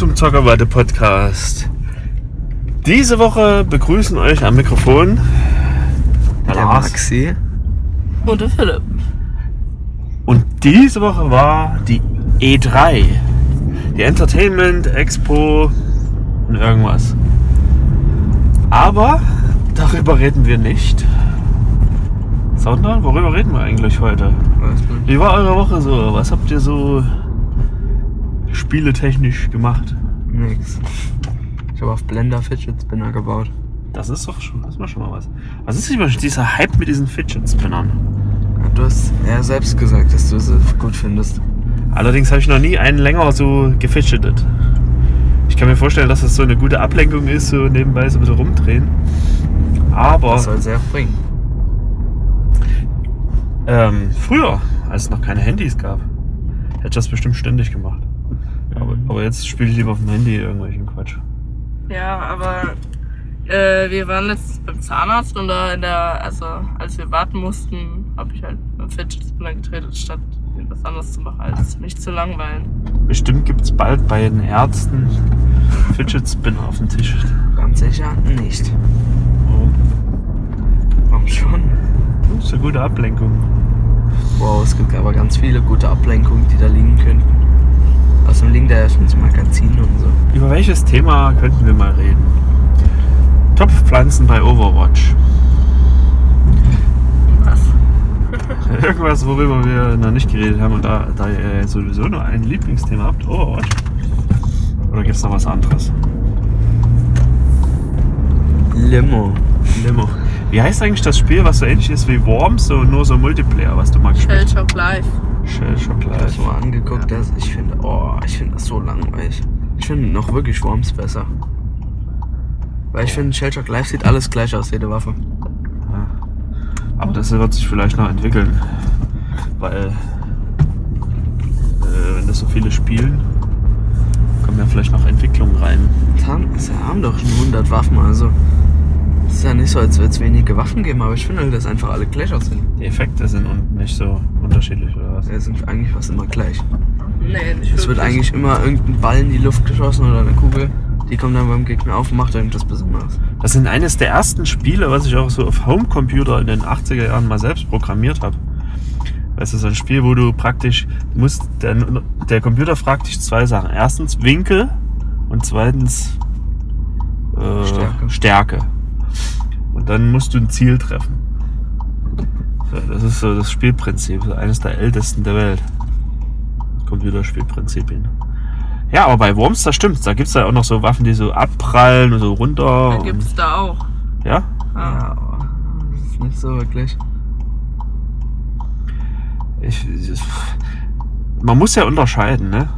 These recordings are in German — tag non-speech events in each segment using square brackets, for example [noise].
Zum Zockerwatte Podcast. Diese Woche begrüßen euch am Mikrofon der, Lars. Maxi. Und der Philipp. Und diese Woche war die E3. Die Entertainment Expo und irgendwas. Aber darüber reden wir nicht. Sondern worüber reden wir eigentlich heute? Wie war eure Woche so? Was habt ihr so spieletechnisch gemacht? Nix. Ich habe auf Blender Fidget Spinner gebaut. Das ist doch schon, das war schon mal was. Was ist immer dieser Hype mit diesen Fidget Spinnern? Ja, Du hast ja selbst gesagt, dass du sie gut findest. Allerdings habe ich noch nie einen länger so gefidgetet. Ich kann mir vorstellen, dass das so eine gute Ablenkung ist, so nebenbei so ein bisschen rumdrehen. Aber Das soll auch bringen. ähm, früher, als es noch keine Handys gab, hätte ich das bestimmt ständig gemacht. Aber, aber jetzt spiele ich lieber auf dem Handy irgendwelchen Quatsch. Ja, aber äh, wir waren jetzt beim Zahnarzt und da in der, also als wir warten mussten, habe ich halt beim Fidget Spinner getreten, statt etwas anderes zu machen, als mich zu langweilen. Bestimmt gibt es bald bei den Ärzten Fidget Spinner auf dem Tisch. Ganz sicher nicht. Oh, Warum schon? das ist eine gute Ablenkung. Wow, es gibt aber ganz viele gute Ablenkungen, die da liegen könnten. Außerdem liegen da ja schon so Magazine und so. Über welches Thema könnten wir mal reden? Topfpflanzen bei Overwatch. Was? [laughs] Irgendwas, worüber wir noch nicht geredet haben und da, da ihr sowieso nur ein Lieblingsthema habt, Overwatch. Oder gibt es noch was anderes? Limo. Limo. Wie heißt eigentlich das Spiel, was so ähnlich ist wie Worms, so nur so Multiplayer, was du Shell Shock Live. hast? Shell Shock Ich Live. habe mal angeguckt, dass ich finde, oh, ich finde das so langweilig. Ich finde noch wirklich Worms besser. Weil ich finde, Shellshock Live sieht alles gleich aus, jede Waffe. Ja. Aber das wird sich vielleicht noch entwickeln. Weil, äh, wenn das so viele spielen, kommen ja vielleicht noch Entwicklungen rein. Haben, sie haben doch schon 100 Waffen, also. Es ist ja nicht so, als würde es wenige Waffen geben, aber ich finde, dass einfach alle gleich aussehen. Die Effekte sind un- nicht so unterschiedlich, oder was? Sie sind eigentlich fast immer gleich. Nee, nicht Es wird eigentlich immer irgendein Ball in die Luft geschossen oder eine Kugel. Die kommt dann beim Gegner auf und macht irgendwas Besonderes. Das sind eines der ersten Spiele, was ich auch so auf Homecomputer in den 80er Jahren mal selbst programmiert habe. Weißt du, so ein Spiel, wo du praktisch musst, der, der Computer fragt dich zwei Sachen. Erstens Winkel und zweitens äh, Stärke. Stärke. Und dann musst du ein Ziel treffen. Das ist so das Spielprinzip, so eines der ältesten der Welt. Computerspielprinzipien. Ja, aber bei Worms, das stimmt. Da gibt es ja auch noch so Waffen, die so abprallen und so runter. Da gibt's da auch. ja? Ja. Ja, aber das ist nicht so wirklich. Ich, ich, man muss ja unterscheiden, ne?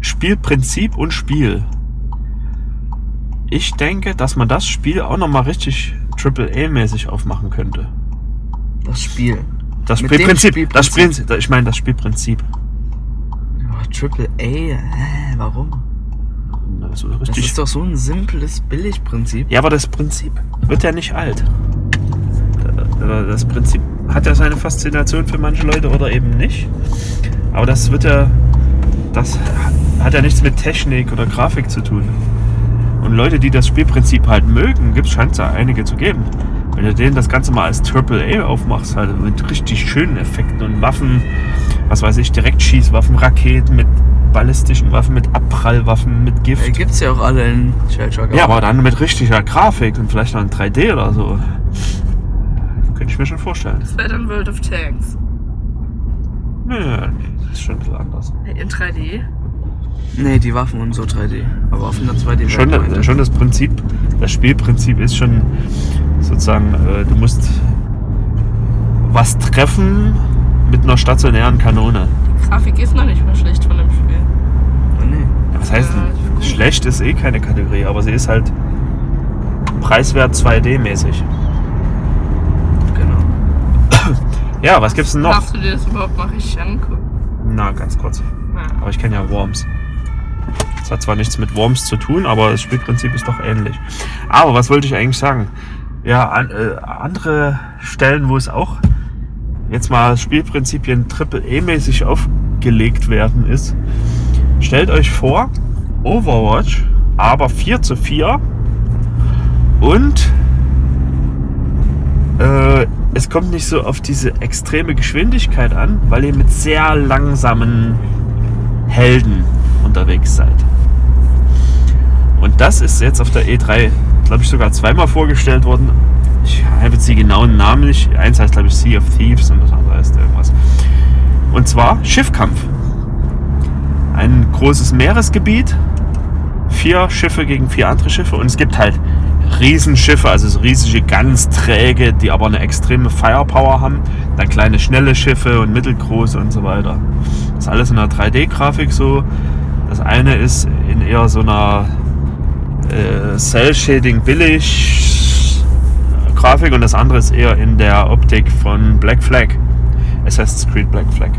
Spielprinzip und Spiel. Ich denke, dass man das Spiel auch nochmal richtig AAA-mäßig aufmachen könnte. Das Spiel. Das Mit dem Spielprinzip. Das Spielprinzip. Spiel, ich meine das Spielprinzip. Oh, Triple A? Hä, warum? Also Das ist doch so ein simples Billigprinzip. Ja, aber das Prinzip wird ja nicht alt. Äh, Das Prinzip hat ja seine Faszination für manche Leute oder eben nicht. Aber das wird ja. Das hat ja nichts mit Technik oder Grafik zu tun. Und Leute, die das Spielprinzip halt mögen, gibt es scheint es ja einige zu geben. Wenn du denen das Ganze mal als AAA aufmachst, halt mit richtig schönen Effekten und Waffen, was weiß ich, Direktschießwaffen, Raketen mit ballistischen Waffen, mit Abprallwaffen, mit Gift. Die gibt's ja auch alle in Shellshock. Ja, aber dann mit richtiger Grafik und vielleicht noch in 3D oder so. Könnte ich mir schon vorstellen. Das wäre dann World of Tanks. Nö, nee, das ist schon ein bisschen anders. In 3D. Nee, die Waffen und so 3D. Aber auf einer 2D. Schon, schon das Prinzip, das Spielprinzip ist schon sozusagen, äh, du musst was treffen mit einer stationären Kanone. Die Grafik ist noch nicht mal schlecht von dem Spiel. Oh, nee. Ja, was heißt gut. Schlecht ist eh keine Kategorie, aber sie ist halt preiswert 2D-mäßig. Genau. Ja, was gibt's denn noch? Darfst du dir das überhaupt mal richtig angucken? Na, ganz kurz. Ja. Aber ich kenne ja Worms. Hat zwar nichts mit Worms zu tun, aber das Spielprinzip ist doch ähnlich. Aber was wollte ich eigentlich sagen? Ja, an, äh, andere Stellen, wo es auch jetzt mal Spielprinzipien Triple-E-mäßig aufgelegt werden, ist stellt euch vor, Overwatch, aber 4 zu 4 und äh, es kommt nicht so auf diese extreme Geschwindigkeit an, weil ihr mit sehr langsamen Helden unterwegs seid. Das ist jetzt auf der E3, glaube ich, sogar zweimal vorgestellt worden. Ich habe jetzt die genauen Namen nicht. Eins heißt, glaube ich, Sea of Thieves und das andere heißt irgendwas. Und zwar Schiffkampf. Ein großes Meeresgebiet, vier Schiffe gegen vier andere Schiffe und es gibt halt Riesenschiffe, also so riesige, ganz träge, die aber eine extreme Firepower haben. Dann kleine, schnelle Schiffe und mittelgroße und so weiter. Das ist alles in einer 3D-Grafik so. Das eine ist in eher so einer äh, Cell-Shading-Billig-Grafik und das andere ist eher in der Optik von Black Flag. Assassin's Creed Black Flag.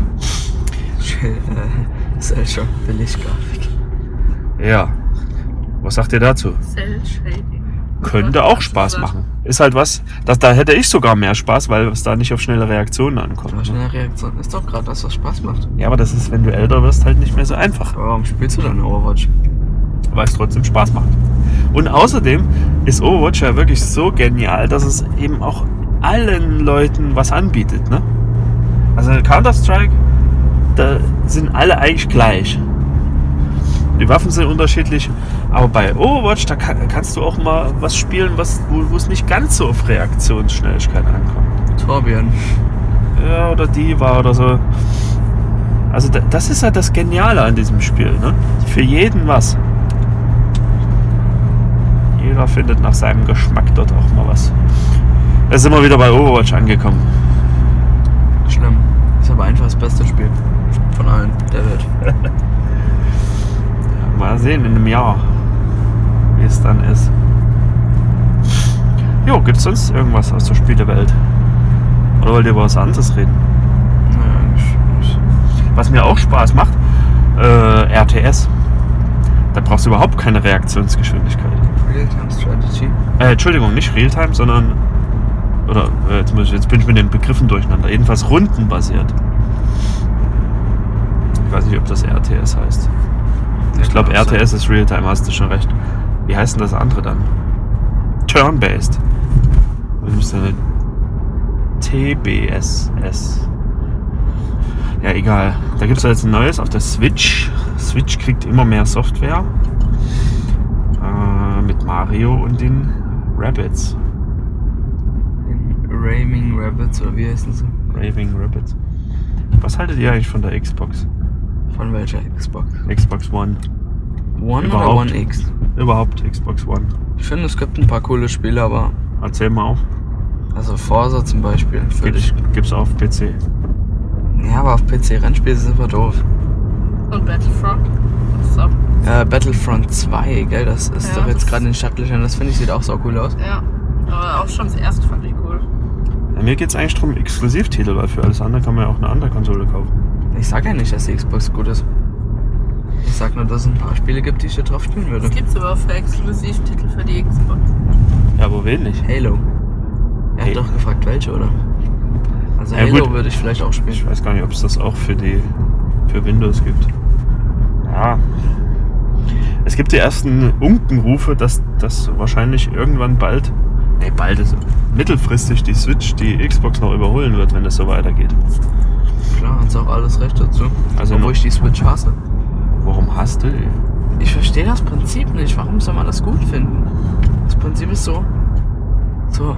äh, [laughs] ist halt schon Billiggrafik. Ja. Was sagt ihr dazu? Cell Shading. Könnte auch Spaß machen. Ist halt was, das, da hätte ich sogar mehr Spaß, weil es da nicht auf schnelle Reaktionen ankommt. Aber Ne? schnelle Reaktion ist doch gerade das, was Spaß macht. Ja, aber das ist, wenn du älter wirst, halt nicht mehr so einfach, Aber warum spielst du dann Overwatch? Weil es trotzdem Spaß macht. Und außerdem ist Overwatch ja wirklich so genial, dass es eben auch allen Leuten was anbietet. Ne? Also Counter-Strike, da sind alle eigentlich gleich. Die Waffen sind unterschiedlich, aber bei Overwatch, da kann, kannst du auch mal was spielen, was, wo, es nicht ganz so auf Reaktionsschnelligkeit ankommt. Torbjörn. Ja, oder Diva oder so. Also da- das ist halt das Geniale an diesem Spiel. Ne? Für jeden was. Jeder findet nach seinem Geschmack dort auch mal was. Da sind wir wieder bei Overwatch angekommen. Schlimm. Ist aber einfach das beste Spiel. Von allen der Welt. [laughs] Mal sehen in einem Jahr, wie es dann ist. Jo, gibt es sonst irgendwas aus der Spielewelt? Oder wollt ihr über was anderes reden? Was mir auch Spaß macht, äh, RTS. Da brauchst du überhaupt keine Reaktionsgeschwindigkeit. Real-Time Strategy. Äh, Entschuldigung, nicht Realtime, sondern. Oder äh, jetzt, muss ich, jetzt bin ich mit den Begriffen durcheinander. Jedenfalls rundenbasiert. Ich weiß nicht, ob das RTS heißt. Ich glaube, Ja, kann auch RTS ist Realtime, hast du schon recht. Wie heißt denn das andere dann? Turn-based. Was müsste denn? TBSS. Ja, egal. Da gibt es jetzt ein neues auf der Switch. Switch kriegt immer mehr Software. Mario und den Rabbits. sein. Raving Rabbits oder wie heißen sie? Raving Rabbits. Was haltet ihr eigentlich von der Xbox? Von welcher Xbox? Xbox One. One Überhaupt. oder One X? Überhaupt Xbox One. Ich finde, es gibt ein paar coole Spiele, aber. Erzähl mal auf. Also Forza zum Beispiel. Würde Gibt's, auf PC. ja, aber auf PC Rennspiele sind wir doof. Und Battlefront. Was ist ab? Äh, Battlefront 2, gell, das ist Ja, doch jetzt gerade in den Stadtlöchern. Das finde ich sieht auch so cool aus. Ja. Aber auch schon das erste fand ich cool. Ja, mir geht's eigentlich darum, Exklusivtitel, weil für alles andere kann man ja auch eine andere Konsole kaufen. Ich sag ja nicht, dass die Xbox gut ist. Ich sag nur, dass es ein paar Spiele gibt, die ich hier drauf spielen würde. Es gibt aber für Exklusivtitel für die Xbox. Ja, aber wen nicht? Halo. Er Hey. hat doch gefragt, welche, oder? Also Ja, Halo gut. würde ich vielleicht auch Ich spielen. weiß gar nicht, ob es das auch für die für Windows gibt. Ja. Es gibt die ersten Unkenrufe, dass das wahrscheinlich irgendwann bald, nee, bald ist mittelfristig die Switch die Xbox noch überholen wird, wenn es so weitergeht. Klar, hat's auch alles recht dazu. Also Obwohl noch- ich die Switch hasse. Warum hast du die? Ich verstehe das Prinzip nicht. Warum soll man das gut finden? Das Prinzip ist so. So.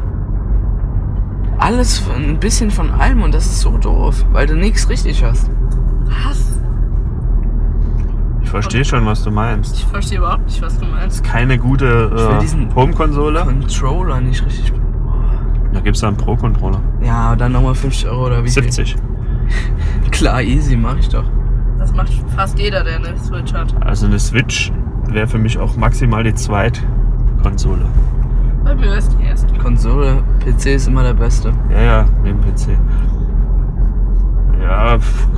Alles von- ein bisschen von allem und das ist so doof, weil du nichts richtig hast. Was? Ich verstehe schon, was du meinst. Ich verstehe überhaupt nicht, was du meinst. Keine gute Ich will äh, diesen- Home-Konsole. Controller nicht richtig. Da gibt es einen Pro-Controller. Ja, dann nochmal 50 Euro oder wie viel? 70. [laughs] Klar, easy, mach ich doch. Das macht fast jeder, der eine Switch hat. Also eine Switch wäre für mich auch maximal die Zweitkonsole. Bei mir ist die erste. Konsole, PC ist immer der beste. Ja, ja, neben PC. Ja, pf,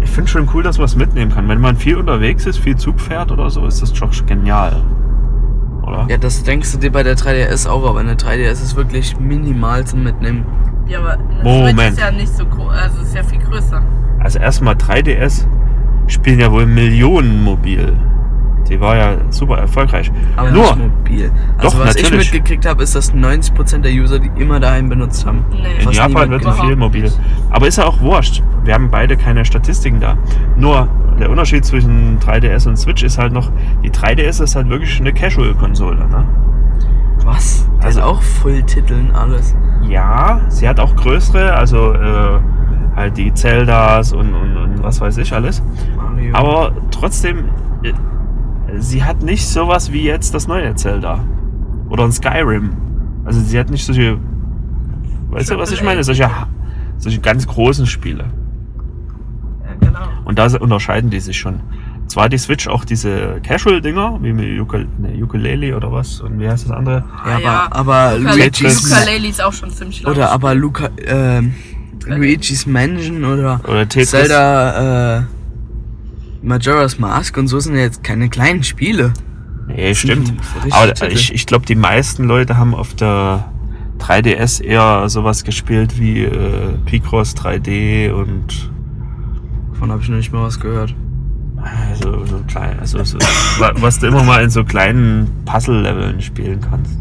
ich finde schon cool, dass man es mitnehmen kann. Wenn man viel unterwegs ist, viel Zug fährt oder so, ist das doch genial. Oder? Ja, das denkst du dir bei der 3DS auch, aber eine 3DS ist wirklich minimal zum Mitnehmen. Ja, aber eine Moment. Switch ist ja nicht so groß, also ist ja viel größer. Also erstmal 3DS. spielen ja wohl Millionen mobil. Die war ja super erfolgreich. Aber Nur, nicht mobil. Also Doch, was natürlich. ich mitgekriegt habe, ist, dass 90% der User die immer daheim benutzt haben. Nee. in Japan wird gemacht. viel mobil. Aber ist ja auch wurscht. Wir haben beide keine Statistiken da. Nur der Unterschied zwischen 3DS und Switch ist halt noch, die 3DS ist halt wirklich eine Casual-Konsole. Ne? Was? Der Also- hat auch Volltiteln alles. Ja, sie hat auch größere, also äh, halt die Zeldas und, und, und was weiß ich alles. Mario. Aber trotzdem, äh, sie hat nicht sowas wie jetzt das neue Zelda. Oder ein Skyrim. Also sie hat nicht solche, weißt du, was ich meine? Solche, solche ganz großen Spiele. Ja, genau. Und da unterscheiden die sich schon. Zwar hat die Switch auch diese Casual-Dinger, wie mit Ukul ne, Ukulele oder was. Und wie heißt das andere? ja, Ah, ja. aber, aber Ukulele- Luigi's Ukulele ist auch schon ziemlich laut. oder aber Luca, ähm, Luigi's Mansion oder Oder Tetris. Zelda äh, Majora's Mask und so sind ja jetzt keine kleinen Spiele. Nee, stimmt. Aber Titel. ich, ich glaube, die meisten Leute haben auf der 3DS eher sowas gespielt wie äh, Picross 3D und Davon habe ich noch nicht mal was gehört. also so klein, also so, wa- was du immer mal in so kleinen Puzzle-Leveln spielen kannst.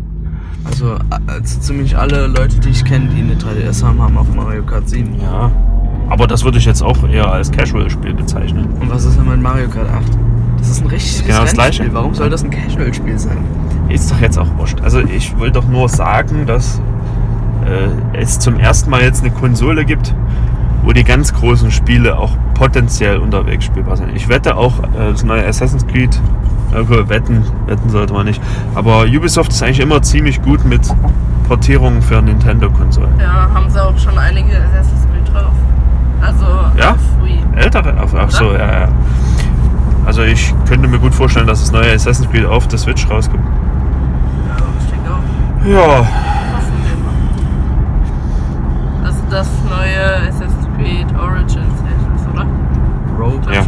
Also, also ziemlich alle Leute, die ich kenne, die eine 3DS haben, haben auch Mario Kart 7. Ja. Aber das würde ich jetzt auch eher als Casual-Spiel bezeichnen. Und was ist denn mit Mario Kart 8? Das ist ein richtiges genau das. Gleiche. Warum soll das ein Casual-Spiel sein? Ist doch jetzt auch wurscht. Also ich will doch nur sagen, dass äh, es zum ersten Mal jetzt eine Konsole gibt, wo die ganz großen Spiele auch potenziell unterwegs spielbar sind. Ich wette auch, äh, das neue Assassin's Creed, okay, wetten, wetten sollte man nicht. Aber Ubisoft ist eigentlich immer ziemlich gut mit Portierungen für Nintendo-Konsolen. Ja, haben sie auch schon einige Assassin's. Also Ja? Wii. Ältere, ach, ach so, ja, ja. Also ich könnte mir gut vorstellen, dass das neue Assassin's Creed auf der Switch rauskommt. Ja, ich denke auch. Ja, mal. Also das neue Assassin's Creed Origins ist, oder? Rogue? ja,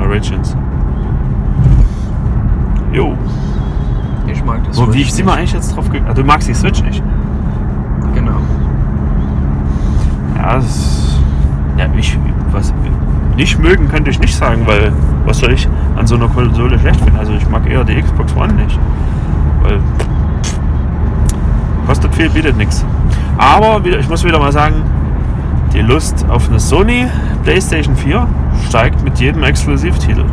Origins. Jo. Ich mag das. Wo, wie sind wir nicht. eigentlich jetzt drauf gekommen? Ah, du magst die Switch nicht. Genau. Ja, das, ja ich, was, nicht mögen könnte ich nicht sagen, weil was soll ich an so einer Konsole schlecht finden? Also ich mag eher die Xbox One nicht. Weil kostet viel, bietet nichts. Aber wieder, ich muss wieder mal sagen, die Lust auf eine Sony PlayStation 4 steigt mit jedem Exklusivtitel.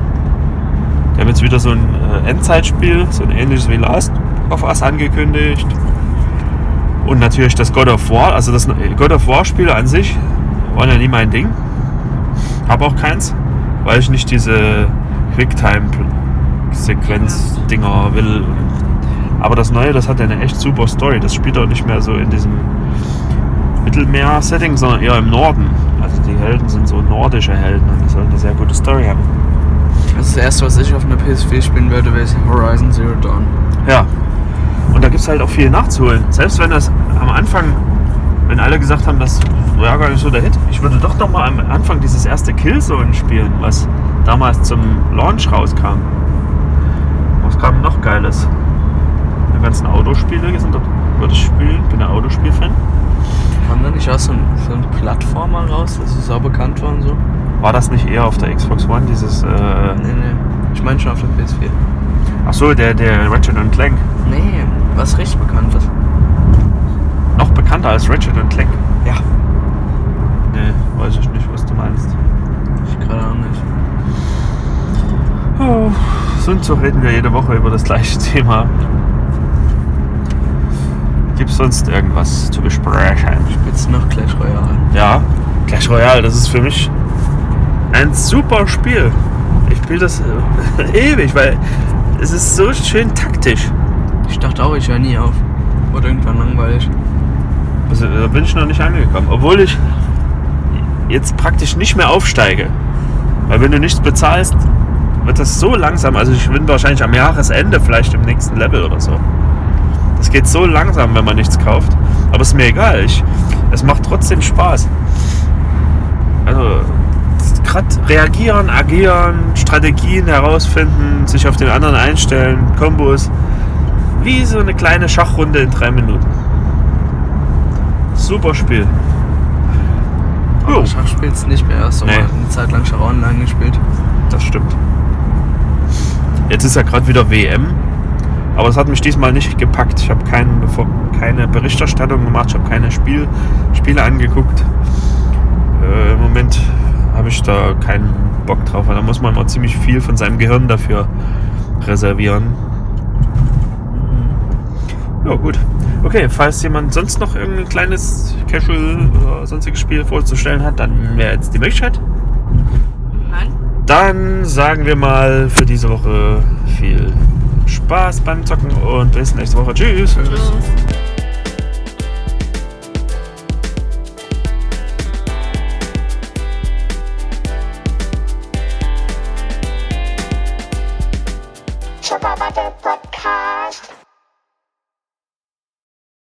Die haben jetzt wieder so ein äh, Endzeitspiel, so ein ähnliches wie Last of Us angekündigt. Und natürlich das God of War, also das God of War Spiele an sich waren ja nie mein Ding. Hab auch keins, weil ich nicht diese Quicktime-Sequenz-Dinger will. Aber das Neue, das hat ja eine echt super Story. Das spielt auch nicht mehr so in diesem Mittelmeer-Setting, sondern eher im Norden. Also die Helden sind so nordische Helden und die sollen eine sehr gute Story haben. Das ist das erste, was ich auf einer PS4 spielen würde, wäre Horizon Zero Dawn. Ja. Und da gibt es halt auch viel nachzuholen. Selbst wenn das am Anfang, wenn alle gesagt haben, das war gar nicht so der Hit, ich würde doch noch mal am Anfang dieses erste Killzone spielen, was damals zum Launch rauskam. Was kam noch Geiles? Die ganzen Autospiele sind dort, würde ich spielen, bin ein Autospielfan. Kam da nicht auch so ein, so ein Plattformer raus, das ist auch bekannt war und so? War das nicht eher auf der Xbox One, dieses, äh, Nee, nee. Ich meine schon auf der PS4. ach so, der, der Ratchet Clank. Nee, was richtig bekannt ist. Noch bekannter als Ratchet Clank. Ja. Nee, weiß ich nicht, was du meinst. Ich gerade auch nicht. Oh, sonst so reden wir jede Woche über das gleiche Thema. Gibt es sonst irgendwas zu besprechen? Jetzt noch Clash Royale. Ja, Clash Royale, das ist für mich ein super Spiel. Ich spiele das äh, [laughs] ewig, weil es ist so schön taktisch. Ich dachte auch, ich höre nie auf. Wurde irgendwann langweilig. Also, da bin ich noch nicht angekommen. Obwohl ich jetzt praktisch nicht mehr aufsteige. Weil wenn du nichts bezahlst, wird das so langsam. Also ich bin wahrscheinlich am Jahresende vielleicht im nächsten Level oder so. Das geht so langsam, wenn man nichts kauft. Aber ist mir egal. Ich, es macht trotzdem Spaß. Also gerade reagieren, agieren, Strategien herausfinden, sich auf den anderen einstellen, Kombos. Wie so eine kleine Schachrunde in drei Minuten. Super Spiel. Jo. Schach spielst nicht mehr erst so Nee. eine Zeit lang Schach online gespielt. Das stimmt. Jetzt ist ja gerade wieder WM. Aber es hat mich diesmal nicht gepackt. Ich habe kein, keine Berichterstattung gemacht, ich habe keine Spiel, Spiele angeguckt. Äh, Im Moment habe ich da keinen Bock drauf, weil da muss man immer ziemlich viel von seinem Gehirn dafür reservieren. Ja, gut. Okay, falls jemand sonst noch irgendein kleines Casual oder sonstiges Spiel vorzustellen hat, dann wäre jetzt die Möglichkeit. Dann sagen wir mal für diese Woche viel Spaß beim Zocken und bis nächste Woche. Tschüss. Tschüss.